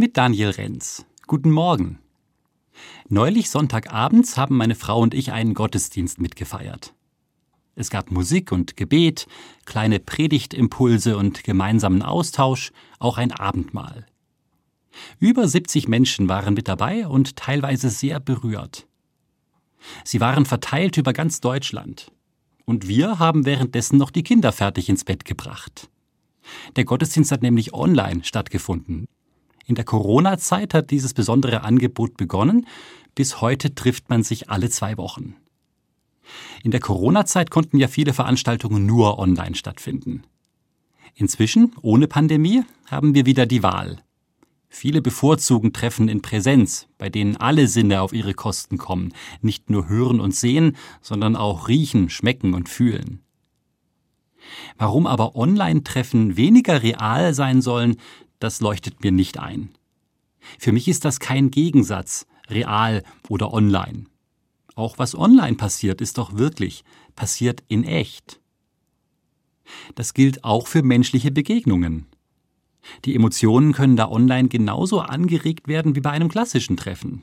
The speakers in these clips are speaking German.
mit Daniel Renz. Guten Morgen. Neulich Sonntagabends haben meine Frau und ich einen Gottesdienst mitgefeiert. Es gab Musik und Gebet, kleine Predigtimpulse und gemeinsamen Austausch, auch ein Abendmahl. Über 70 Menschen waren mit dabei und teilweise sehr berührt. Sie waren verteilt über ganz Deutschland. Und wir haben währenddessen noch die Kinder fertig ins Bett gebracht. Der Gottesdienst hat nämlich online stattgefunden. In der Corona-Zeit hat dieses besondere Angebot begonnen. Bis heute trifft man sich alle zwei Wochen. In der Corona-Zeit konnten ja viele Veranstaltungen nur online stattfinden. Inzwischen, ohne Pandemie, haben wir wieder die Wahl. Viele bevorzugen Treffen in Präsenz, bei denen alle Sinne auf ihre Kosten kommen, nicht nur hören und sehen, sondern auch riechen, schmecken und fühlen. Warum aber Online-Treffen weniger real sein sollen, das leuchtet mir nicht ein. Für mich ist das kein Gegensatz, real oder online. Auch was online passiert, ist doch wirklich passiert in echt. Das gilt auch für menschliche Begegnungen. Die Emotionen können da online genauso angeregt werden wie bei einem klassischen Treffen.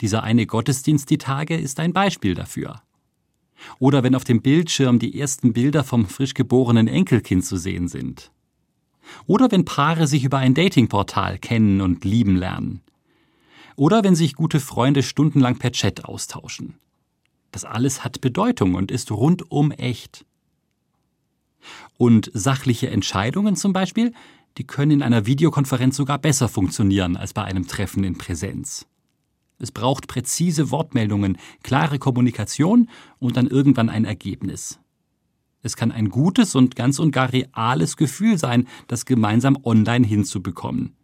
Dieser eine Gottesdienst die Tage ist ein Beispiel dafür. Oder wenn auf dem Bildschirm die ersten Bilder vom frisch geborenen Enkelkind zu sehen sind. Oder wenn Paare sich über ein Datingportal kennen und lieben lernen. Oder wenn sich gute Freunde stundenlang per Chat austauschen. Das alles hat Bedeutung und ist rundum echt. Und sachliche Entscheidungen zum Beispiel, die können in einer Videokonferenz sogar besser funktionieren als bei einem Treffen in Präsenz. Es braucht präzise Wortmeldungen, klare Kommunikation und dann irgendwann ein Ergebnis. Es kann ein gutes und ganz und gar reales Gefühl sein, das gemeinsam online hinzubekommen.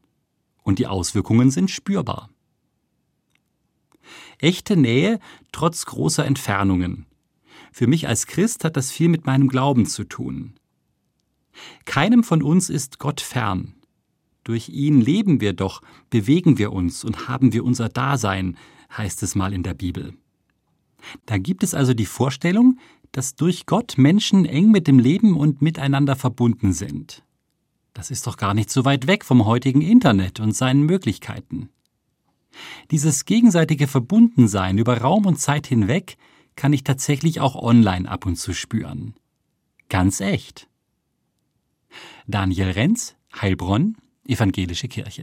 Und die Auswirkungen sind spürbar. Echte Nähe trotz großer Entfernungen. Für mich als Christ hat das viel mit meinem Glauben zu tun. Keinem von uns ist Gott fern. Durch ihn leben wir doch, bewegen wir uns und haben wir unser Dasein, heißt es mal in der Bibel. Da gibt es also die Vorstellung, dass durch Gott Menschen eng mit dem Leben und miteinander verbunden sind. Das ist doch gar nicht so weit weg vom heutigen Internet und seinen Möglichkeiten. Dieses gegenseitige Verbundensein über Raum und Zeit hinweg kann ich tatsächlich auch online ab und zu spüren. Ganz echt. Daniel Renz, Heilbronn, Evangelische Kirche.